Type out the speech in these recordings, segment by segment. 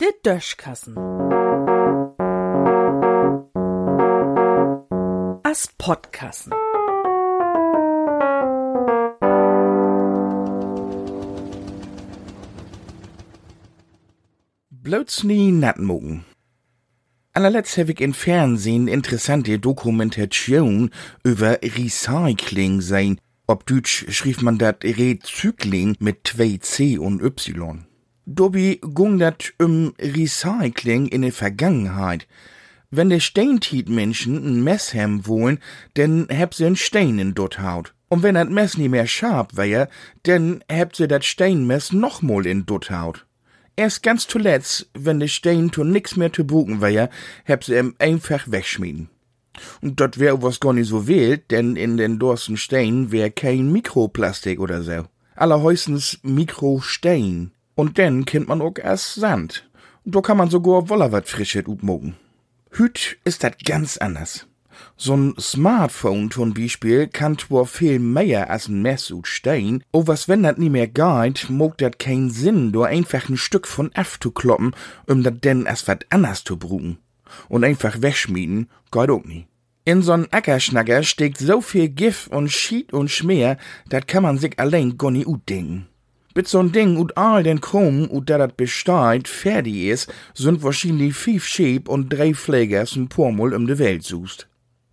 Der Döschkassen. As Podkassen. Bloß nie. Allerletzt habe ich im Fernsehen interessante Dokumentation über Recycling sein. Ob Deutsch schrieb man dat Rezykling mit zwei C und Y. Dobi gung dat um Recycling in der Vergangenheit. Wenn de Steintiet-Menschen ein Mess hem wollen, denn heb sie ein Stein in dort haut. Und wenn dat Mess nie mehr scharf wär, denn heb sie dat Steinmess nochmal in dort haut. Erst ganz zuletzt, wenn de Stein to nix mehr zu buchen wär, heb sie em einfach wegschmieden. Und dat wär was gar nicht so wild, denn in den dorsten Stein wär kein Mikroplastik oder so. Allerhäusens Mikrostein. Und dann kennt man auch erst Sand. Und da kann man sogar woller wat frisches utmogen. Hüt ist dat ganz anders. So'n Smartphone zum Beispiel kann zwar viel mehr als ein Mess ut Stein, o was wenn dat nie mehr geht, mog dat kein Sinn, do einfach ein Stück von F zu kloppen, um dat denn erst wat anders zu brugen. Und einfach wegschmieden, geht auch nie. In so'n Ackerschnacker steckt so viel Gif und Schied und Schmier, dat kann man sich allein gar nie utdenken. Bis so'n Ding ut all den Chrom, ut der dat besteht, fertig is, sind wahrscheinlich fünf Schäb und drei Pflegers ein Pormol um de Welt suchst.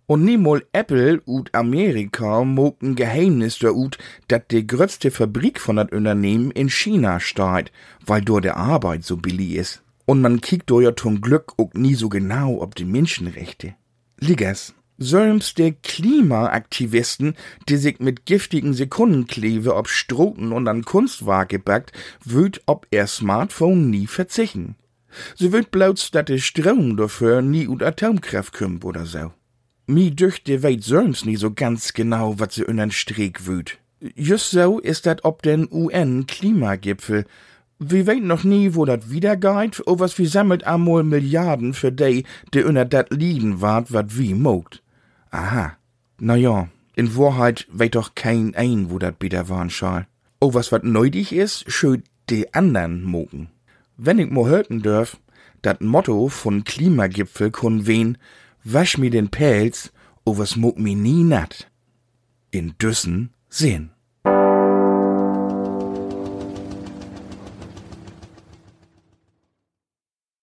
Und niemol Apple ut Amerika mogt ein Geheimnis da ut, dat de größte Fabrik von dat Unternehmen in China steht, weil dort der Arbeit so billig is. Und man kiekt do ja zum Glück auch nie so genau ob die Menschenrechte. Liggers, selbst de Klimaaktivisten, die sich mit giftigen Sekundenkleber ob Stroten und an Kunstwerk gebackt, würd ob er Smartphone nie verzichten. Sie würd bloß, dat de Strom dafür nie ut Atomkraft kümmt oder so. Mi düchte weit selbst nie so ganz genau, wat sie unnern Streek wüt. Just so ist dat ob den UN-Klimagipfel. Wir weit noch nie, wo dat wieder geht, o was wir sammelt amol Milliarden für die, die unter dat lieden wart, wat wie mogt. Aha. Na ja, in Wahrheit weit doch kein ein, wo dat bitter waren schal. O was wat nötig is, schön de andern mogen. Wenn ich mo hörten dürf, dat Motto von Klimagipfel kun wen, wasch mir den Pelz, o was mog mi nie nat. In Düssen sehen.